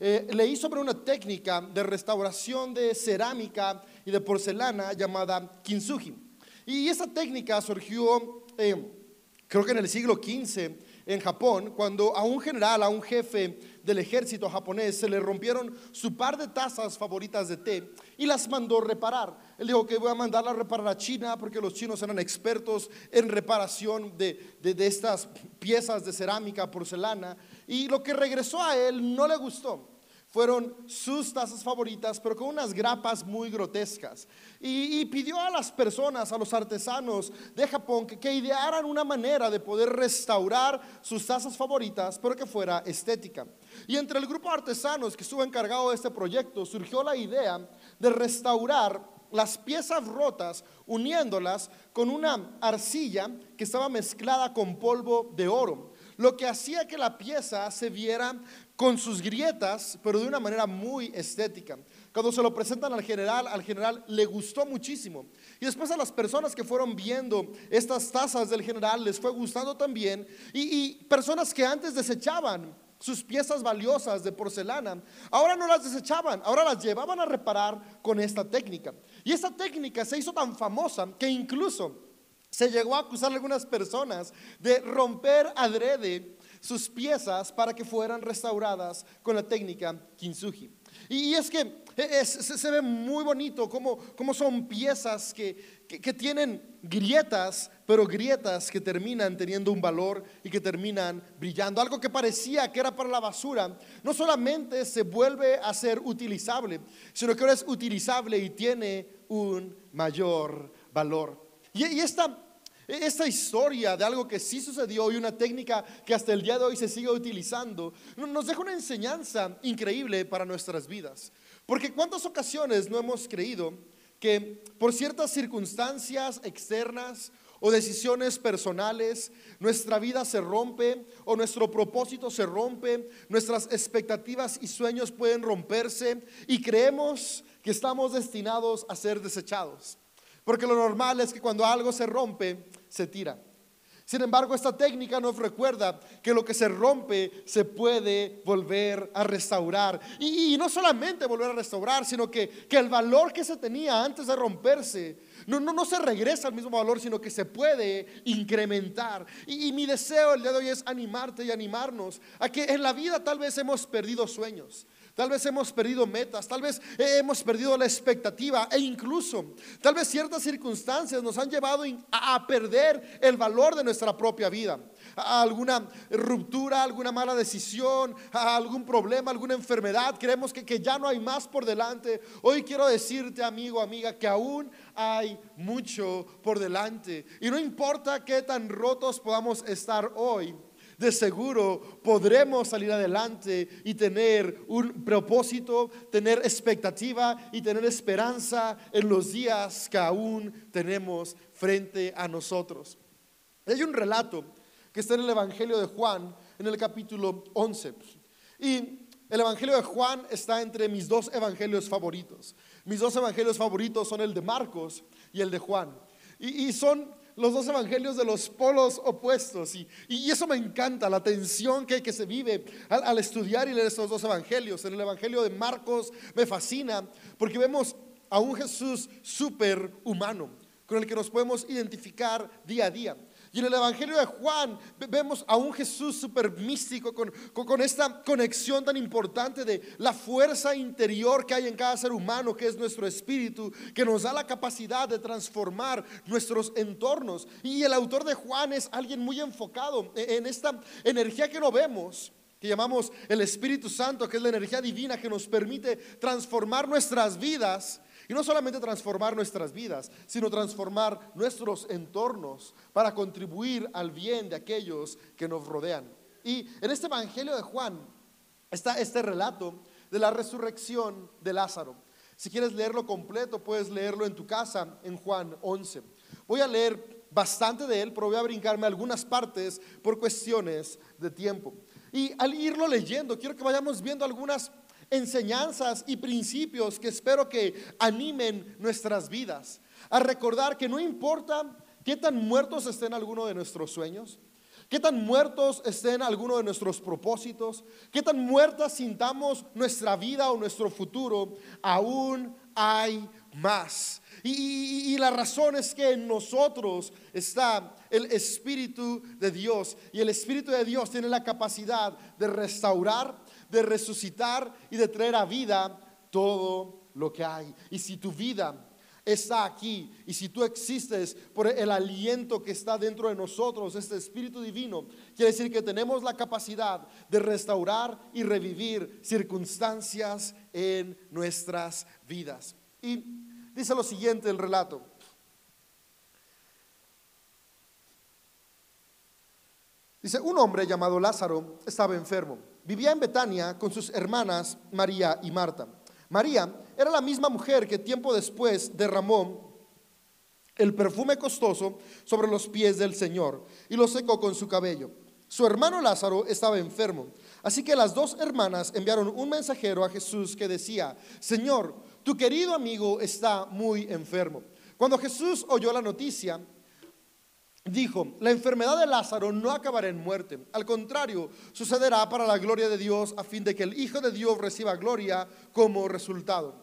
eh, leí sobre una técnica de restauración de cerámica y de porcelana llamada kintsugi. Y esa técnica surgió, eh, creo que en el siglo XV, en Japón, cuando a un general, a un jefe del ejército japonés, se le rompieron su par de tazas favoritas de té y las mandó reparar. Él dijo que voy a mandarla a reparar a China porque los chinos eran expertos en reparación de, de estas piezas de cerámica, porcelana, y lo que regresó a él no le gustó fueron sus tazas favoritas, pero con unas grapas muy grotescas. Y, pidió a las personas, a los artesanos de Japón, que, idearan una manera de poder restaurar sus tazas favoritas, pero que fuera estética. Y entre el grupo de artesanos que estuvo encargado de este proyecto, surgió la idea de restaurar las piezas rotas uniéndolas con una arcilla que estaba mezclada con polvo de oro lo que hacía que la pieza se viera con sus grietas, pero de una manera muy estética. Cuando se lo presentan al general, al general le gustó muchísimo. Y después a las personas que fueron viendo estas tazas del general les fue gustando también. Y, personas que antes desechaban sus piezas valiosas de porcelana, ahora no las desechaban, ahora las llevaban a reparar con esta técnica. Y esta técnica se hizo tan famosa que incluso se llegó a acusar a algunas personas de romper adrede sus piezas para que fueran restauradas con la técnica kintsugi. Y, es que se, ve muy bonito cómo, son piezas que, que, tienen grietas, pero grietas que terminan teniendo un valor y que terminan brillando. Algo que parecía que era para la basura, no solamente se vuelve a ser utilizable, sino que ahora es utilizable y tiene un mayor valor. Y, esta, esta historia de algo que sí sucedió y una técnica que hasta el día de hoy se sigue utilizando, nos deja una enseñanza increíble para nuestras vidas. Porque cuántas ocasiones no hemos creído que por ciertas circunstancias externas o decisiones personales, nuestra vida se rompe o nuestro propósito se rompe, nuestras expectativas y sueños pueden romperse y creemos que estamos destinados a ser desechados. Porque lo normal es que cuando algo se rompe, se tira. Sin embargo, esta técnica nos recuerda que lo que se rompe se puede volver a restaurar. Y, no solamente volver a restaurar, sino que, el valor que se tenía antes de romperse, no, no, no se regresa al mismo valor, sino que se puede incrementar. Y, y mi deseo el día de hoy es animarte y animarnos a que en la vida tal vez hemos perdido sueños. Tal vez hemos perdido metas, tal vez hemos perdido la expectativa e incluso tal vez ciertas circunstancias nos han llevado a perder el valor de nuestra propia vida. A alguna ruptura, alguna mala decisión, a algún problema, alguna enfermedad. Creemos que, que ya no hay más por delante. Hoy quiero decirte, amigo, amiga, que aún hay mucho por delante. Y no importa qué tan rotos podamos estar hoy de seguro podremos salir adelante y tener un propósito, tener expectativa y tener esperanza en los días que aún tenemos frente a nosotros. Hay un relato que está en el Evangelio de Juan, en el capítulo 11. Y el Evangelio de Juan está entre mis dos evangelios favoritos. Mis dos evangelios favoritos son el de Marcos y el de Juan. Y, son los dos evangelios de los polos opuestos. Y, y eso me encanta, la tensión que, que se vive al, estudiar y leer estos dos evangelios. En el evangelio de Marcos me fascina porque vemos a un Jesús súper humano con el que nos podemos identificar día a día. Y en el Evangelio de Juan vemos a un Jesús súper místico con, con, esta conexión tan importante de la fuerza interior que hay en cada ser humano, que es nuestro espíritu, que nos da la capacidad de transformar nuestros entornos. Y el autor de Juan es alguien muy enfocado en esta energía que no vemos que llamamos el Espíritu Santo, que es la energía divina que nos permite transformar nuestras vidas y no solamente transformar nuestras vidas, sino transformar nuestros entornos para contribuir al bien de aquellos que nos rodean. Y en este Evangelio de Juan está este relato de la resurrección de Lázaro. Si quieres leerlo completo, puedes leerlo en tu casa en Juan 11. Voy a leer bastante de él, pero voy a brincarme algunas partes por cuestiones de tiempo. Y al irlo leyendo, quiero que vayamos viendo algunas enseñanzas y principios que espero que animen nuestras vidas. A recordar que no importa qué tan muertos estén algunos de nuestros sueños, qué tan muertos estén algunos de nuestros propósitos, qué tan muertas sintamos nuestra vida o nuestro futuro, aún hay más. Y, la razón es que en nosotros está el Espíritu de Dios. Y el Espíritu de Dios tiene la capacidad de restaurar, de resucitar y de traer a vida todo lo que hay. Y si tu vida está aquí y si tú existes por el aliento que está dentro de nosotros, este Espíritu Divino, quiere decir que tenemos la capacidad de restaurar y revivir circunstancias en nuestras vidas. Y dice lo siguiente el relato. Dice, un hombre llamado Lázaro estaba enfermo. Vivía en Betania con sus hermanas María y Marta. María era la misma mujer que tiempo después derramó el perfume costoso sobre los pies del Señor y lo secó con su cabello. Su hermano Lázaro estaba enfermo. Así que las dos hermanas enviaron un mensajero a Jesús que decía, Señor, tu querido amigo está muy enfermo. Cuando Jesús oyó la noticia, dijo, la enfermedad de Lázaro no acabará en muerte. Al contrario, sucederá para la gloria de Dios a fin de que el Hijo de Dios reciba gloria como resultado.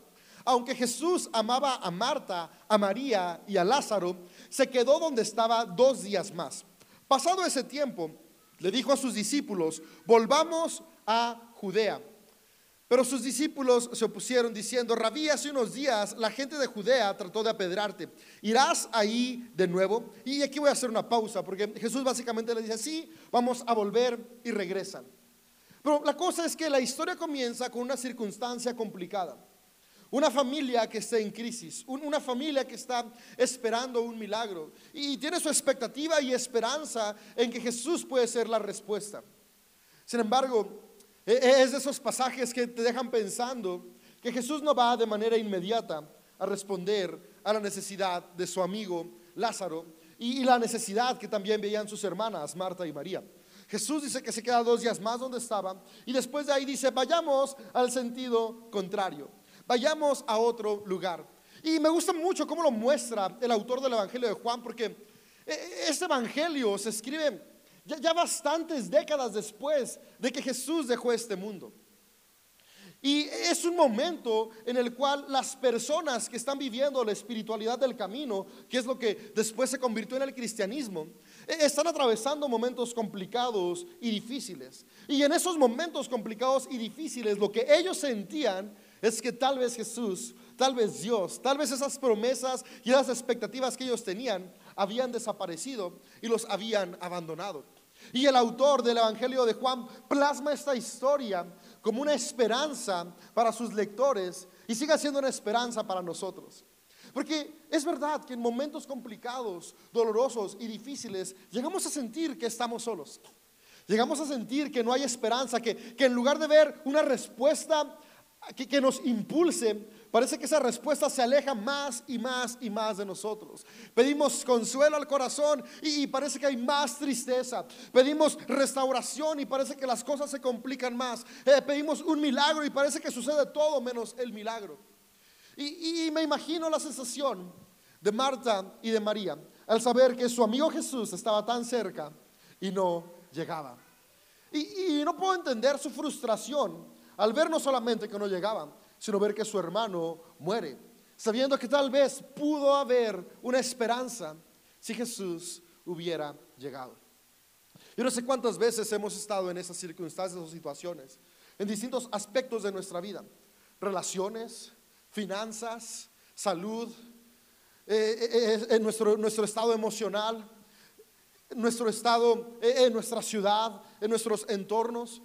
Aunque Jesús amaba a Marta, a María y a Lázaro, se quedó donde estaba dos días más. Pasado ese tiempo, le dijo a sus discípulos, volvamos a Judea. Pero sus discípulos se opusieron diciendo, Rabí, hace unos días la gente de Judea trató de apedrarte. ¿Irás ahí de nuevo? Y aquí voy a hacer una pausa, porque Jesús básicamente le dice, sí, vamos a volver y regresan. Pero la cosa es que la historia comienza con una circunstancia complicada. Una familia que está en crisis, una familia que está esperando un milagro y tiene su expectativa y esperanza en que Jesús puede ser la respuesta. Sin embargo, es de esos pasajes que te dejan pensando que Jesús no va de manera inmediata a responder a la necesidad de su amigo Lázaro y, la necesidad que también veían sus hermanas Marta y María. Jesús dice que se queda dos días más donde estaba y después de ahí dice, vayamos al sentido contrario, vayamos a otro lugar. Y me gusta mucho cómo lo muestra el autor del Evangelio de Juan, porque e, este Evangelio se escribe ya, bastantes décadas después de que Jesús dejó este mundo. Y es un momento en el cual las personas que están viviendo la espiritualidad del camino, que es lo que después se convirtió en el cristianismo, e, están atravesando momentos complicados y difíciles. Y en esos momentos complicados y difíciles, lo que ellos sentían es que tal vez Jesús, tal vez Dios, tal vez esas promesas y las expectativas que ellos tenían habían desaparecido y los habían abandonado. Y el autor del Evangelio de Juan plasma esta historia como una esperanza para sus lectores y sigue siendo una esperanza para nosotros. Porque es verdad que en momentos complicados, dolorosos y difíciles, llegamos a sentir que estamos solos. Llegamos a sentir que no hay esperanza, que, en lugar de ver una respuesta que, que nos impulse, Parece que esa respuesta se aleja más y más y más de nosotros. Pedimos consuelo al corazón y, parece que hay más tristeza. Pedimos restauración y parece que las cosas se complican más. Eh, pedimos un milagro y parece que sucede todo menos el milagro. Y, me imagino la sensación de Marta y de María al saber que su amigo Jesús estaba tan cerca y no llegaba. Y, y no puedo entender su frustración al ver no solamente que no llegaba, sino ver que su hermano muere, sabiendo que tal vez pudo haber una esperanza si Jesús hubiera llegado. Yo no sé cuántas veces hemos estado en esas circunstancias o situaciones, en distintos aspectos de nuestra vida, relaciones, finanzas, salud, eh, eh, eh, en nuestro, nuestro estado emocional, nuestro estado, en nuestra ciudad, en nuestros entornos.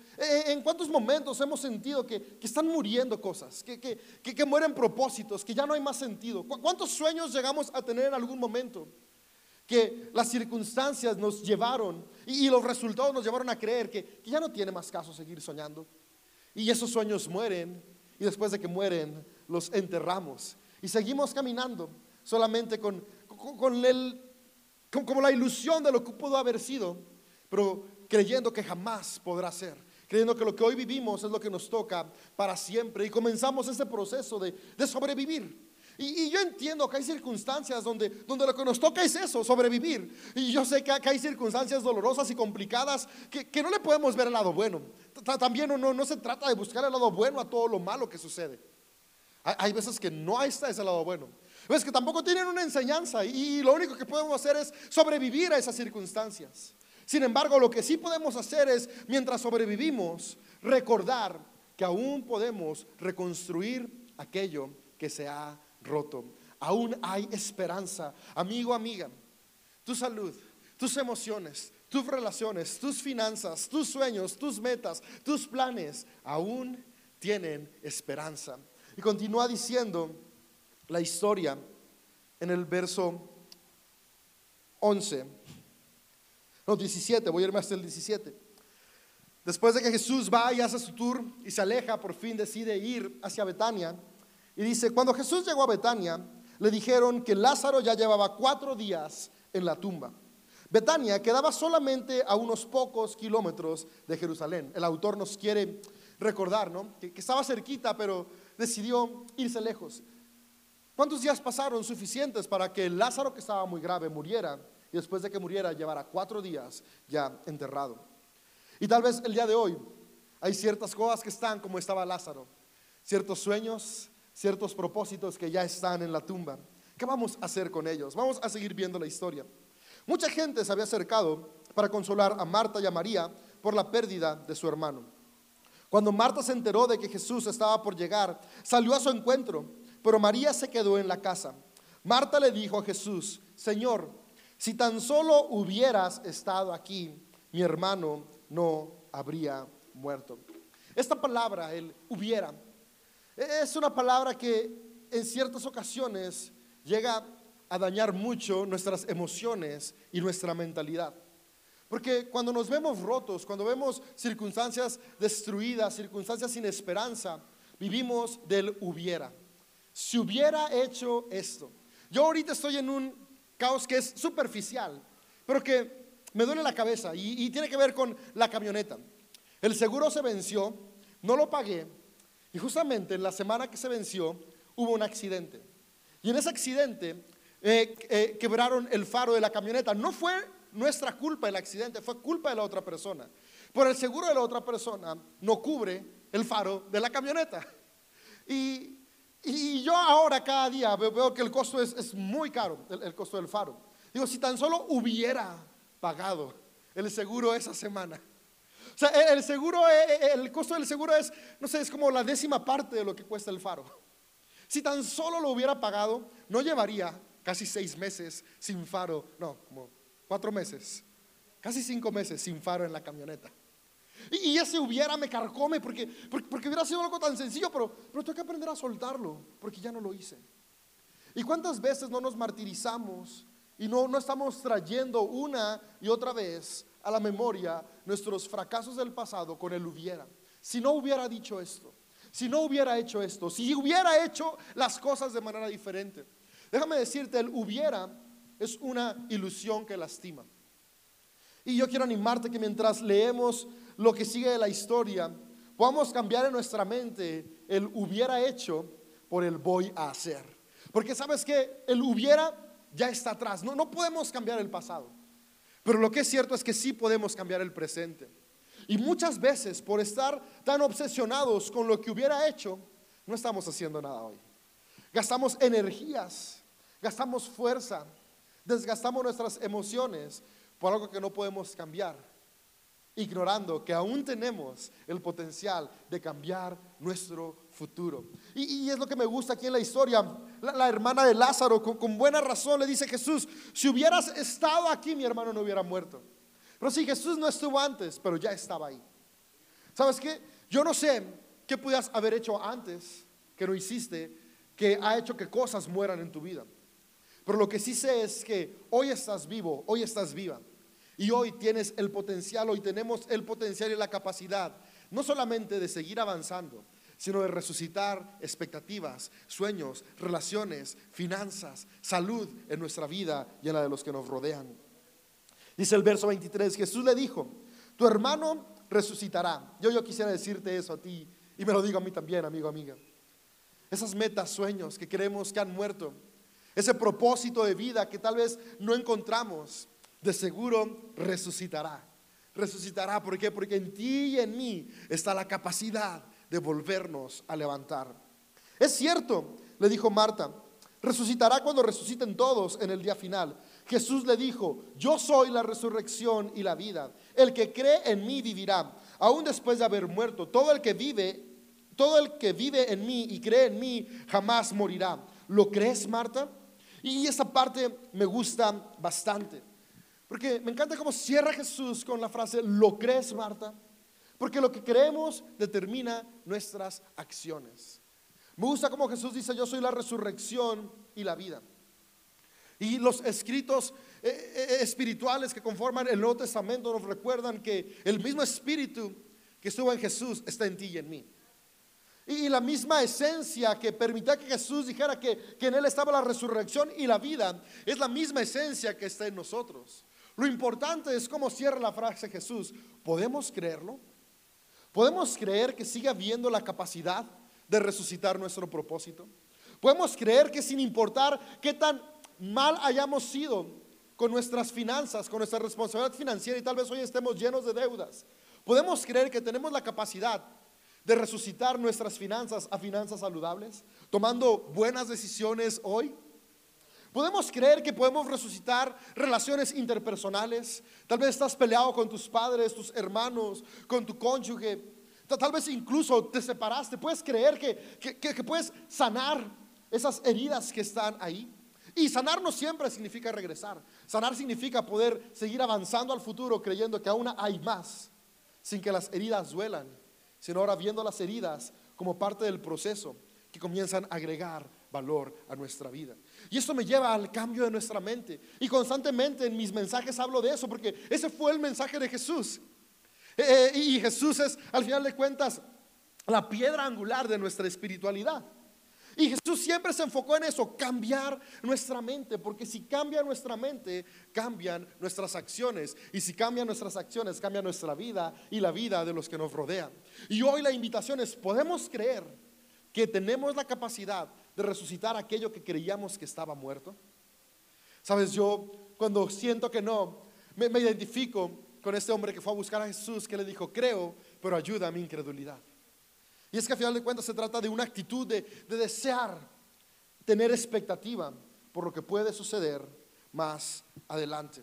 ¿En cuántos momentos hemos sentido que, están muriendo cosas, que, que, mueren propósitos, que ya no hay más sentido? ¿Cuántos sueños llegamos a tener en algún momento? Que las circunstancias nos llevaron y, los resultados nos llevaron a creer que, ya no tiene más caso seguir soñando. Y esos sueños mueren y después de que mueren los enterramos y seguimos caminando solamente con, con el como la ilusión de lo que pudo haber sido, pero creyendo que jamás podrá ser, creyendo que lo que hoy vivimos es lo que nos toca para siempre y comenzamos ese proceso de, sobrevivir. Y, yo entiendo que hay circunstancias donde, donde lo que nos toca es eso, sobrevivir. Y yo sé que, hay circunstancias dolorosas y complicadas que, no le podemos ver el lado bueno. También no, no se trata de buscar el lado bueno a todo lo malo que sucede. Hay, veces que no está ese lado bueno. Ves que tampoco tienen una enseñanza y lo único que podemos hacer es sobrevivir a esas circunstancias. Sin embargo, lo que sí podemos hacer es, mientras sobrevivimos, recordar que aún podemos reconstruir aquello que se ha roto. Aún hay esperanza. Amigo, amiga, tu salud, tus emociones, tus relaciones, tus finanzas, tus sueños, tus metas, tus planes, aún tienen esperanza. Y continúa diciendo la historia en el verso 11. No, 17, voy a irme hasta el 17. Después de que Jesús va y hace su tour y se aleja, por fin decide ir hacia Betania. Y dice, cuando Jesús llegó a Betania, le dijeron que Lázaro ya llevaba cuatro días en la tumba. Betania quedaba solamente a unos pocos kilómetros de Jerusalén. El autor nos quiere recordar, ¿no? Que, que estaba cerquita, pero decidió irse lejos. ¿Cuántos días pasaron suficientes para que Lázaro, que estaba muy grave, muriera? Y después de que muriera, llevara cuatro días ya enterrado. Y tal vez el día de hoy hay ciertas cosas que están como estaba Lázaro, ciertos sueños, ciertos propósitos que ya están en la tumba. ¿Qué vamos a hacer con ellos? Vamos a seguir viendo la historia. Mucha gente se había acercado para consolar a Marta y a María por la pérdida de su hermano. Cuando Marta se enteró de que Jesús estaba por llegar, salió a su encuentro, pero María se quedó en la casa. Marta le dijo a Jesús, Señor, si tan solo hubieras estado aquí, mi hermano no habría muerto. Esta palabra, el hubiera, es una palabra que en ciertas ocasiones llega a dañar mucho nuestras emociones y nuestra mentalidad. Porque cuando nos vemos rotos, cuando vemos circunstancias destruidas, circunstancias sin esperanza, vivimos del hubiera. Si hubiera hecho esto. Yo ahorita estoy en un caos que es superficial, pero que me duele la cabeza y, tiene que ver con la camioneta. El seguro se venció, no lo pagué, y justamente en la semana que se venció hubo un accidente. Y en ese accidente eh, eh, quebraron el faro de la camioneta. No fue nuestra culpa el accidente, fue culpa de la otra persona. Por el seguro de la otra persona no cubre el faro de la camioneta. Y, yo ahora cada día veo, que el costo es, muy caro, el costo del faro. Digo, si tan solo hubiera pagado el seguro esa semana, o sea, el seguro, eh, eh, el costo del seguro es, no sé, es como la décima parte de lo que cuesta el faro. Si tan solo lo hubiera pagado, no llevaría casi seis meses sin faro, no, como cuatro meses, casi cinco meses sin faro en la camioneta. Y, ese hubiera me carcome porque, porque, hubiera sido algo tan sencillo, pero, pero tengo que aprender a soltarlo porque ya no lo hice. ¿Y cuántas veces no nos martirizamos y no, no estamos trayendo una y otra vez a la memoria nuestros fracasos del pasado con el hubiera. Si no hubiera dicho esto, si no hubiera hecho esto, si hubiera hecho las cosas de manera diferente. Déjame decirte, el hubiera es una ilusión que lastima. Y yo quiero animarte que mientras leemos lo que sigue de la historia, podamos cambiar en nuestra mente el hubiera hecho por el voy a hacer. Porque sabes que el hubiera ya está atrás. No, no podemos cambiar el pasado. Pero lo que es cierto es que sí podemos cambiar el presente. Y muchas veces por estar tan obsesionados con lo que hubiera hecho, no estamos haciendo nada hoy. Gastamos energías, gastamos fuerza, desgastamos nuestras emociones por algo que no podemos cambiar ignorando que aún tenemos el potencial de cambiar nuestro futuro. Y, es lo que me gusta aquí en la historia. La, hermana de Lázaro, con, buena razón, le dice Jesús, si hubieras estado aquí, mi hermano no hubiera muerto. Pero si Jesús no estuvo antes, pero ya estaba ahí. ¿Sabes qué? Yo no sé qué pudieras haber hecho antes que no hiciste, que ha hecho que cosas mueran en tu vida. Pero lo que sí sé es que hoy estás vivo, hoy estás viva. Y hoy tienes el potencial, hoy tenemos el potencial y la capacidad, no solamente de seguir avanzando, sino de resucitar expectativas, sueños, relaciones, finanzas, salud en nuestra vida y en la de los que nos rodean. Dice el verso 23, Jesús le dijo, tu hermano resucitará. Yo, yo quisiera decirte eso a ti y me lo digo a mí también, amigo, amiga. esas metas, sueños que creemos que han muerto, ese propósito de vida que tal vez no encontramos, de seguro resucitará. Resucitará, ¿por qué? Porque en ti y en mí está la capacidad de volvernos a levantar. Es cierto, le dijo Marta, resucitará cuando resuciten todos en el día final. Jesús le dijo, yo soy la resurrección y la vida. El que cree en mí vivirá, aún después de haber muerto. Todo el que vive, todo el que vive en mí y cree en mí jamás morirá. ¿Lo crees, Marta? Y esta parte me gusta bastante. Porque me encanta cómo cierra Jesús con la frase, ¿lo crees, Marta? Porque lo que creemos determina nuestras acciones. Me gusta cómo Jesús dice, yo soy la resurrección y la vida. Y los escritos eh, eh, espirituales que conforman el Nuevo Testamento nos recuerdan que el mismo espíritu que estuvo en Jesús está en ti y en mí. Y la misma esencia que permitía que Jesús dijera que, que en Él estaba la resurrección y la vida, es la misma esencia que está en nosotros. Lo importante es cómo cierra la frase Jesús. ¿Podemos creerlo? ¿Podemos creer que sigue habiendo la capacidad de resucitar nuestro propósito? ¿Podemos creer que sin importar qué tan mal hayamos sido con nuestras finanzas, con nuestra responsabilidad financiera y tal vez hoy estemos llenos de deudas, podemos creer que tenemos la capacidad de resucitar nuestras finanzas a finanzas saludables, tomando buenas decisiones hoy. Podemos creer que podemos resucitar relaciones interpersonales. Tal vez estás peleado con tus padres, tus hermanos, con tu cónyuge. Tal vez incluso te separaste. Puedes creer que, que, puedes sanar esas heridas que están ahí. Y sanar no siempre significa regresar. Sanar significa poder seguir avanzando al futuro creyendo que aún hay más, sin que las heridas duelan sino ahora viendo las heridas como parte del proceso que comienzan a agregar valor a nuestra vida. Y esto me lleva al cambio de nuestra mente. Y constantemente en mis mensajes hablo de eso, porque ese fue el mensaje de Jesús. Eh, eh, y Jesús es, al final de cuentas, la piedra angular de nuestra espiritualidad. Y Jesús siempre se enfocó en eso, cambiar nuestra mente, porque si cambia nuestra mente, cambian nuestras acciones. Y si cambian nuestras acciones, cambia nuestra vida y la vida de los que nos rodean. Y hoy la invitación es, ¿podemos creer que tenemos la capacidad de resucitar aquello que creíamos que estaba muerto? Sabes, yo cuando siento que no, me, me identifico con este hombre que fue a buscar a Jesús, que le dijo, creo, pero ayuda a mi incredulidad. Y es que a final de cuentas se trata de una actitud de, desear tener expectativa por lo que puede suceder más adelante.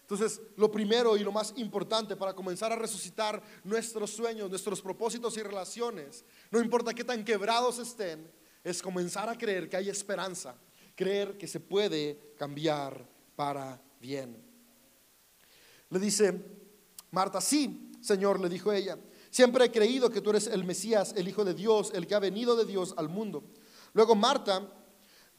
Entonces, lo primero y lo más importante para comenzar a resucitar nuestros sueños, nuestros propósitos y relaciones, no importa qué tan quebrados estén, es comenzar a creer que hay esperanza, creer que se puede cambiar para bien. Le dice Marta, sí, Señor, le dijo ella, Siempre he creído que tú eres el Mesías, el Hijo de Dios, el que ha venido de Dios al mundo. Luego Marta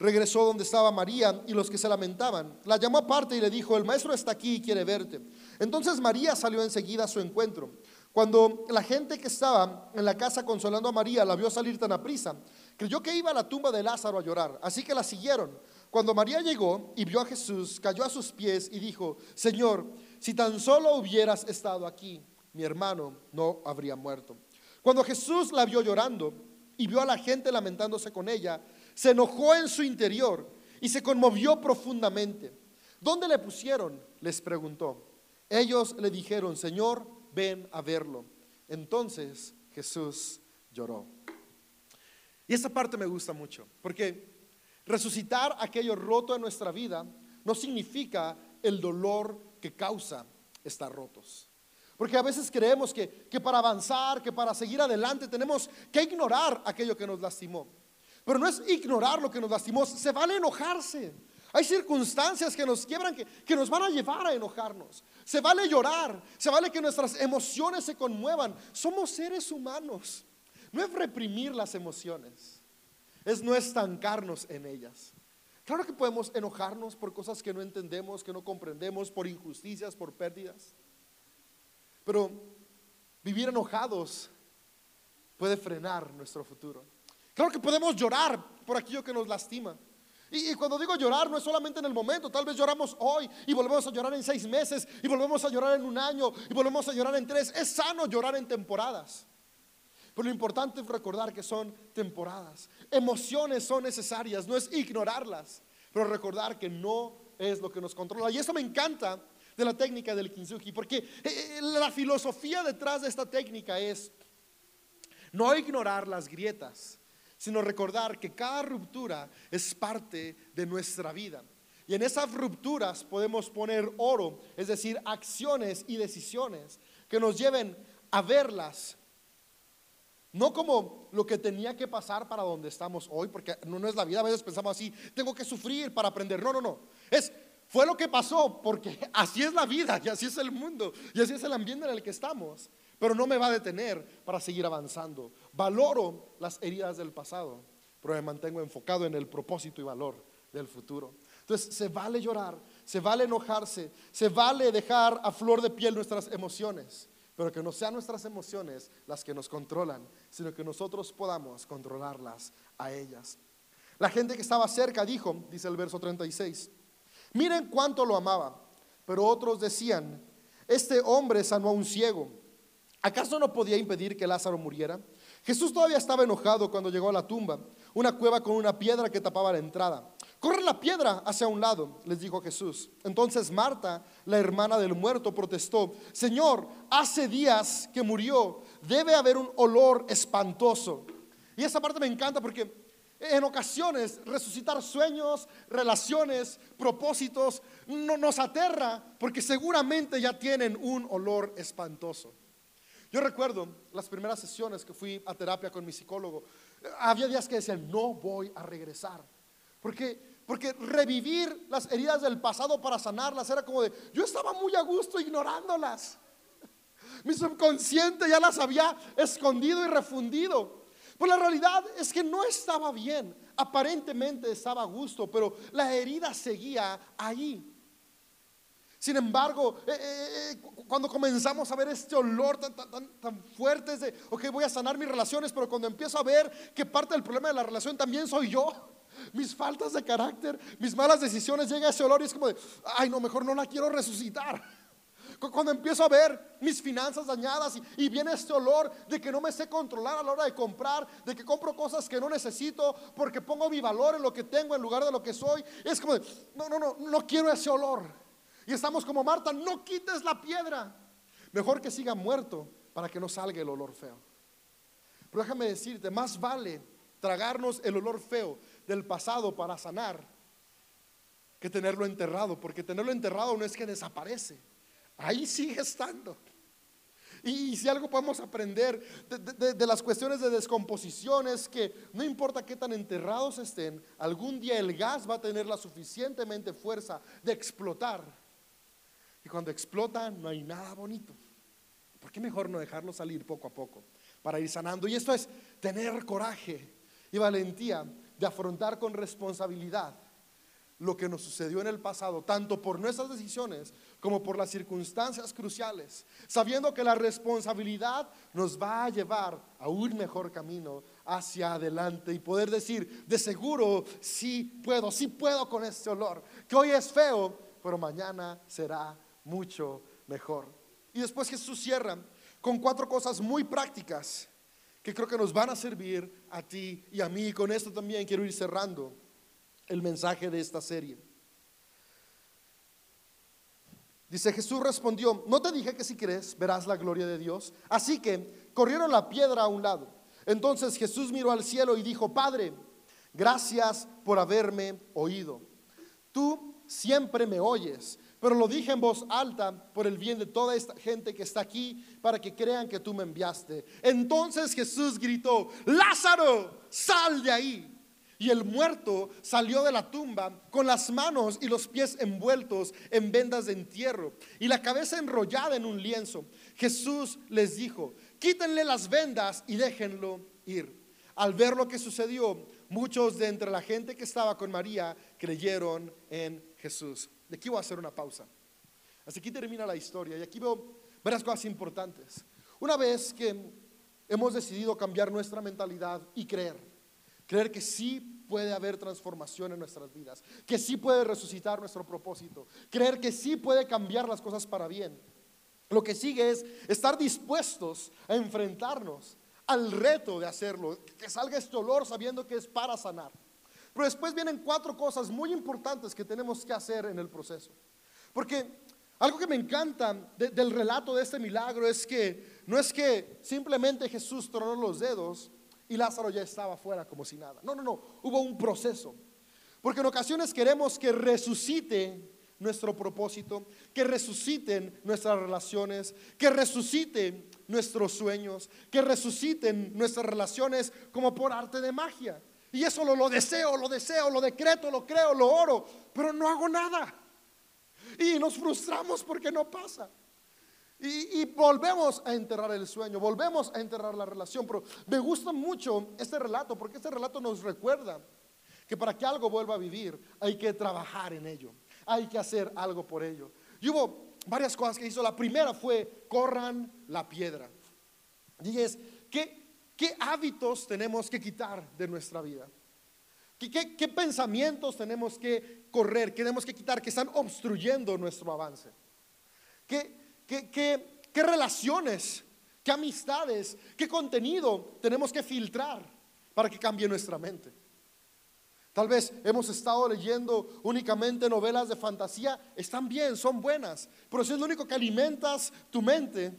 regresó donde estaba María y los que se lamentaban. La llamó aparte y le dijo, el maestro está aquí y quiere verte. Entonces María salió enseguida a su encuentro. Cuando la gente que estaba en la casa consolando a María la vio salir tan aprisa, creyó que iba a la tumba de Lázaro a llorar, así que la siguieron. Cuando María llegó y vio a Jesús, cayó a sus pies y dijo, Señor, si tan solo hubieras estado aquí mi hermano no habría muerto. Cuando Jesús la vio llorando y vio a la gente lamentándose con ella, se enojó en su interior y se conmovió profundamente. ¿Dónde le pusieron? les preguntó. Ellos le dijeron, Señor, ven a verlo. Entonces Jesús lloró. Y esa parte me gusta mucho, porque resucitar aquello roto en nuestra vida no significa el dolor que causa estar rotos. Porque a veces creemos que, para avanzar, que para seguir adelante tenemos que ignorar aquello que nos lastimó. Pero no es ignorar lo que nos lastimó, se vale enojarse. Hay circunstancias que nos quiebran, que, que, nos van a llevar a enojarnos. Se vale llorar, se vale que nuestras emociones se conmuevan. Somos seres humanos. No es reprimir las emociones, es no estancarnos en ellas. Claro que podemos enojarnos por cosas que no entendemos, que no comprendemos, por injusticias, por pérdidas. Pero vivir enojados puede frenar nuestro futuro. Claro que podemos llorar por aquello que nos lastima. Y, cuando digo llorar no es solamente en el momento, tal vez lloramos hoy y volvemos a llorar en seis meses y volvemos a llorar en un año y volvemos a llorar en tres. Es sano llorar en temporadas. Pero lo importante es recordar que son temporadas. Emociones son necesarias, no es ignorarlas, pero recordar que no es lo que nos controla. Y eso me encanta de la técnica del kintsugi, porque eh, eh, la filosofía detrás de esta técnica es no ignorar las grietas, sino recordar que cada ruptura es parte de nuestra vida. Y en esas rupturas podemos poner oro, es decir, acciones y decisiones que nos lleven a verlas. No como lo que tenía que pasar para donde estamos hoy, porque no, es la vida, a veces pensamos así, tengo que sufrir para aprender. No, no, no. Es, fue lo que pasó, porque así es la vida y así es el mundo y así es el ambiente en el que estamos. Pero no me va a detener para seguir avanzando. Valoro las heridas del pasado, pero me mantengo enfocado en el propósito y valor del futuro. Entonces, se vale llorar, se vale enojarse, se vale dejar a flor de piel nuestras emociones, pero que no sean nuestras emociones las que nos controlan, sino que nosotros podamos controlarlas a ellas. La gente que estaba cerca dijo, dice el verso 36, miren cuánto lo amaba, pero otros decían, este hombre sanó a un ciego. ¿Acaso no podía impedir que Lázaro muriera? Jesús todavía estaba enojado cuando llegó a la tumba, una cueva con una piedra que tapaba la entrada. Corre la piedra hacia un lado, les dijo Jesús. Entonces Marta, la hermana del muerto, protestó, Señor, hace días que murió, debe haber un olor espantoso. Y esa parte me encanta porque en ocasiones resucitar sueños, relaciones, propósitos, no, nos aterra porque seguramente ya tienen un olor espantoso. Yo recuerdo las primeras sesiones que fui a terapia con mi psicólogo, había días que decían, no voy a regresar. Porque porque revivir las heridas del pasado para sanarlas era como de, yo estaba muy a gusto ignorándolas. Mi subconsciente ya las había escondido y refundido. Pues la realidad es que no estaba bien. Aparentemente estaba a gusto, pero la herida seguía ahí. Sin embargo, eh, eh, eh, cuando comenzamos a ver este olor tan, tan, tan fuerte de, ok, voy a sanar mis relaciones, pero cuando empiezo a ver que parte del problema de la relación también soy yo, mis faltas de carácter, mis malas decisiones, llega ese olor y es como de, ay, no, mejor no la quiero resucitar. Cuando empiezo a ver mis finanzas dañadas y, viene este olor de que no me sé controlar a la hora de comprar, de que compro cosas que no necesito porque pongo mi valor en lo que tengo en lugar de lo que soy, es como de, no, no, no, no quiero ese olor. Y estamos como Marta, no quites la piedra. Mejor que siga muerto para que no salga el olor feo. Pero déjame decirte, más vale tragarnos el olor feo del pasado para sanar que tenerlo enterrado, porque tenerlo enterrado no es que desaparece, ahí sigue estando. Y, si algo podemos aprender de, las cuestiones de descomposición es que no importa qué tan enterrados estén, algún día el gas va a tener la suficientemente fuerza de explotar. Y cuando explota no hay nada bonito. ¿Por qué mejor no dejarlo salir poco a poco para ir sanando? Y esto es tener coraje y valentía de afrontar con responsabilidad lo que nos sucedió en el pasado, tanto por nuestras decisiones como por las circunstancias cruciales, sabiendo que la responsabilidad nos va a llevar a un mejor camino hacia adelante y poder decir, de seguro, sí puedo, sí puedo con este olor, que hoy es feo, pero mañana será mucho mejor. Y después Jesús cierra con cuatro cosas muy prácticas que creo que nos van a servir a ti y a mí. Y con esto también quiero ir cerrando el mensaje de esta serie. Dice Jesús respondió, no te dije que si crees verás la gloria de Dios. Así que corrieron la piedra a un lado. Entonces Jesús miró al cielo y dijo, Padre, gracias por haberme oído. Tú siempre me oyes pero lo dije en voz alta por el bien de toda esta gente que está aquí, para que crean que tú me enviaste. Entonces Jesús gritó, Lázaro, sal de ahí. Y el muerto salió de la tumba con las manos y los pies envueltos en vendas de entierro y la cabeza enrollada en un lienzo. Jesús les dijo, quítenle las vendas y déjenlo ir. Al ver lo que sucedió, muchos de entre la gente que estaba con María creyeron en Jesús. Aquí voy a hacer una pausa. Así aquí termina la historia y aquí veo varias cosas importantes. Una vez que hemos decidido cambiar nuestra mentalidad y creer, creer que sí puede haber transformación en nuestras vidas, que sí puede resucitar nuestro propósito, creer que sí puede cambiar las cosas para bien. Lo que sigue es estar dispuestos a enfrentarnos al reto de hacerlo, que salga este olor sabiendo que es para sanar. Pero después vienen cuatro cosas muy importantes que tenemos que hacer en el proceso. Porque algo que me encanta del relato de este milagro es que no es que simplemente Jesús tronó los dedos y Lázaro ya estaba fuera como si nada. No, no, no, hubo un proceso. Porque en ocasiones queremos que resucite nuestro propósito, que resuciten nuestras relaciones, que resuciten nuestros sueños, que resuciten nuestras relaciones como por arte de magia. Y eso lo, lo deseo, lo deseo, lo decreto, lo creo, lo oro, pero no hago nada. Y nos frustramos porque no pasa. Y, volvemos a enterrar el sueño, volvemos a enterrar la relación. Pero me gusta mucho este relato porque este relato nos recuerda que para que algo vuelva a vivir hay que trabajar en ello, hay que hacer algo por ello. Y hubo varias cosas que hizo. La primera fue corran la piedra. Y es, ¿qué, qué hábitos tenemos que quitar de nuestra vida? ¿Qué, ¿Qué, pensamientos tenemos que correr, que tenemos que quitar, que están obstruyendo nuestro avance? ¿Qué, qué, relaciones, qué amistades, qué contenido tenemos que filtrar para que cambie nuestra mente. Tal vez hemos estado leyendo únicamente novelas de fantasía, están bien, son buenas, pero si es lo único que alimentas tu mente,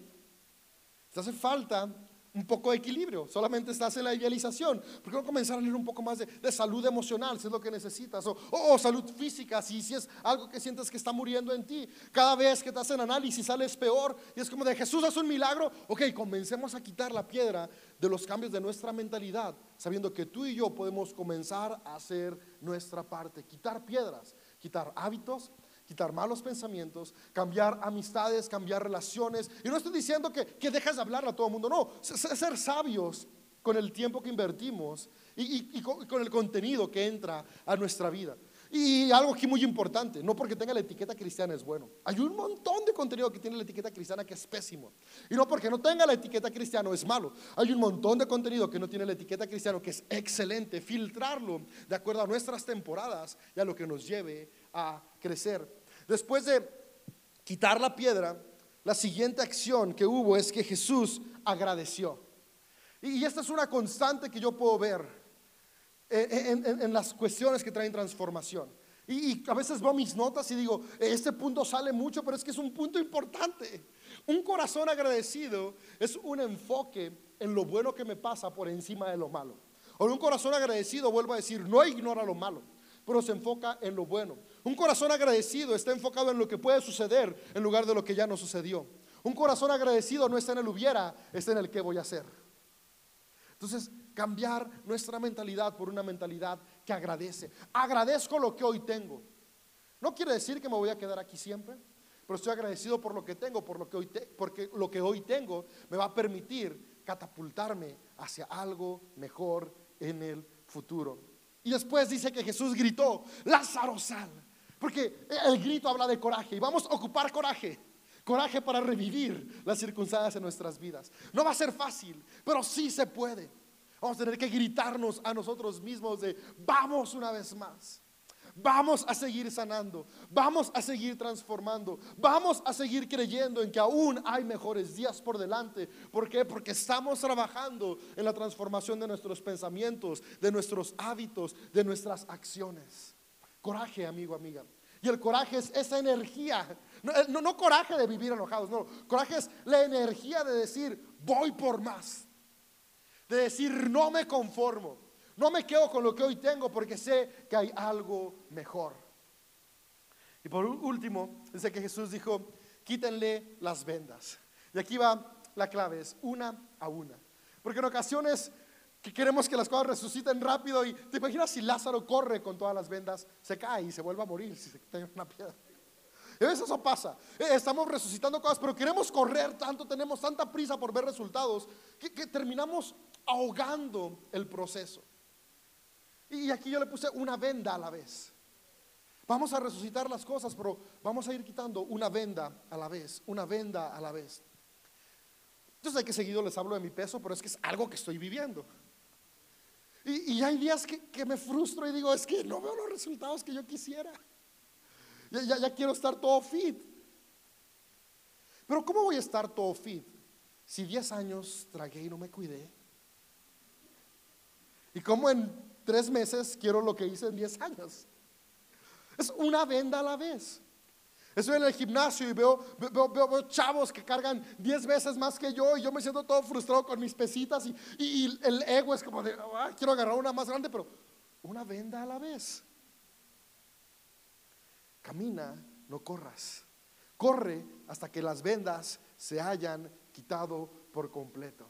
te hace falta un poco de equilibrio, solamente estás en la idealización. ¿Por qué no comenzar a leer un poco más de, salud emocional, si es lo que necesitas? O, salud física, si, si es algo que sientes que está muriendo en ti. Cada vez que te hacen análisis sales peor y es como de Jesús hace un milagro. Ok, comencemos a quitar la piedra de los cambios de nuestra mentalidad, sabiendo que tú y yo podemos comenzar a hacer nuestra parte, quitar piedras, quitar hábitos, quitar malos pensamientos, cambiar amistades, cambiar relaciones. Y no estoy diciendo que, que dejes de hablarle a todo el mundo, no, ser sabios con el tiempo que invertimos y, con, el contenido que entra a nuestra vida. Y algo aquí muy importante, no porque tenga la etiqueta cristiana es bueno. Hay un montón de contenido que tiene la etiqueta cristiana que es pésimo. Y no porque no tenga la etiqueta cristiana es malo. Hay un montón de contenido que no tiene la etiqueta cristiana que es excelente. Filtrarlo de acuerdo a nuestras temporadas y a lo que nos lleve a crecer. Después de quitar la piedra, la siguiente acción que hubo es que Jesús agradeció. Y esta es una constante que yo puedo ver en, las cuestiones que traen transformación. Y, a veces veo mis notas y digo, este punto sale mucho, pero es que es un punto importante. Un corazón agradecido es un enfoque en lo bueno que me pasa por encima de lo malo. O un corazón agradecido, vuelvo a decir, no ignora lo malo pero se enfoca en lo bueno. Un corazón agradecido está enfocado en lo que puede suceder en lugar de lo que ya no sucedió. Un corazón agradecido no está en el hubiera, está en el que voy a hacer. Entonces, cambiar nuestra mentalidad por una mentalidad que agradece. Agradezco lo que hoy tengo. No quiere decir que me voy a quedar aquí siempre, pero estoy agradecido por lo que tengo, por lo que hoy porque lo que hoy tengo me va a permitir catapultarme hacia algo mejor en el futuro. Y después dice que Jesús gritó, Lázaro sal. Porque el grito habla de coraje y vamos a ocupar coraje. Coraje para revivir las circunstancias en nuestras vidas. No va a ser fácil, pero sí se puede. Vamos a tener que gritarnos a nosotros mismos de, vamos una vez más. Vamos a seguir sanando, vamos a seguir transformando, vamos a seguir creyendo en que aún hay mejores días por delante. ¿Por qué? Porque estamos trabajando en la transformación de nuestros pensamientos, de nuestros hábitos, de nuestras acciones. Coraje, amigo, amiga. Y el coraje es esa energía, no, eh, no, coraje de vivir enojados, no, coraje es la energía de decir, voy por más, de decir, no me conformo, no me quedo con lo que hoy tengo porque sé que hay algo mejor. Y por último, dice que Jesús dijo, quítenle las vendas. Y aquí va la clave, es una a una. Porque en ocasiones que queremos que las cosas resuciten rápido y te imaginas si Lázaro corre con todas las vendas, se cae y se vuelve a morir si se quita una piedra. A veces eso pasa. Eh, estamos resucitando cosas, pero queremos correr tanto, tenemos tanta prisa por ver resultados, que terminamos ahogando el proceso. Y aquí yo le puse una venda a la vez. Vamos a resucitar las cosas, pero vamos a ir quitando una venda a la vez, una venda a la vez. Yo sé que seguido les hablo de mi peso, pero es que es algo que estoy viviendo. Y, hay días que, me frustro y digo, es que no veo los resultados que yo quisiera. Ya, ya quiero estar todo fit. Pero ¿cómo voy a estar todo fit si 10 años tragué y no me cuidé? Y como en tres meses quiero lo que hice en diez años. Es una venda a la vez. Estoy en el gimnasio y veo, veo, chavos que cargan diez veces más que yo y yo me siento todo frustrado con mis pesitas y, el ego es como de, ah, quiero agarrar una más grande, pero una venda a la vez. Camina, no corras. Corre hasta que las vendas se hayan quitado por completo.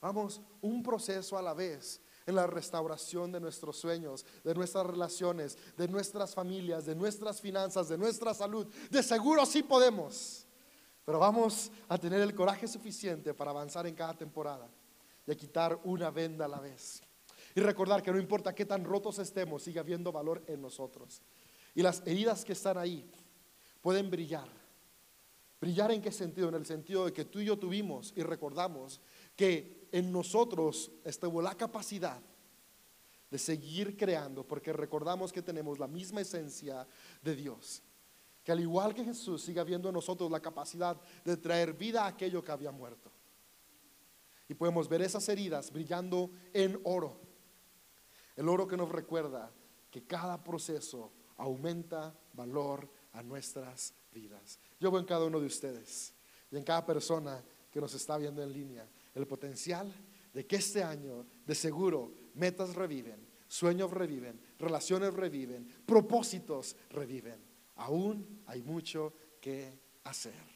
Vamos, un proceso a la vez en la restauración de nuestros sueños, de nuestras relaciones, de nuestras familias, de nuestras finanzas, de nuestra salud. De seguro sí podemos. Pero vamos a tener el coraje suficiente para avanzar en cada temporada y a quitar una venda a la vez. Y recordar que no importa qué tan rotos estemos, sigue habiendo valor en nosotros. Y las heridas que están ahí pueden brillar. ¿Brillar en qué sentido? En el sentido de que tú y yo tuvimos y recordamos que en nosotros estuvo la capacidad de seguir creando, porque recordamos que tenemos la misma esencia de Dios. Que al igual que Jesús sigue habiendo en nosotros la capacidad de traer vida a aquello que había muerto. Y podemos ver esas heridas brillando en oro. El oro que nos recuerda que cada proceso aumenta valor a nuestras vidas. Yo veo en cada uno de ustedes y en cada persona que nos está viendo en línea el potencial de que este año de seguro metas reviven, sueños reviven, relaciones reviven, propósitos reviven. Aún hay mucho que hacer.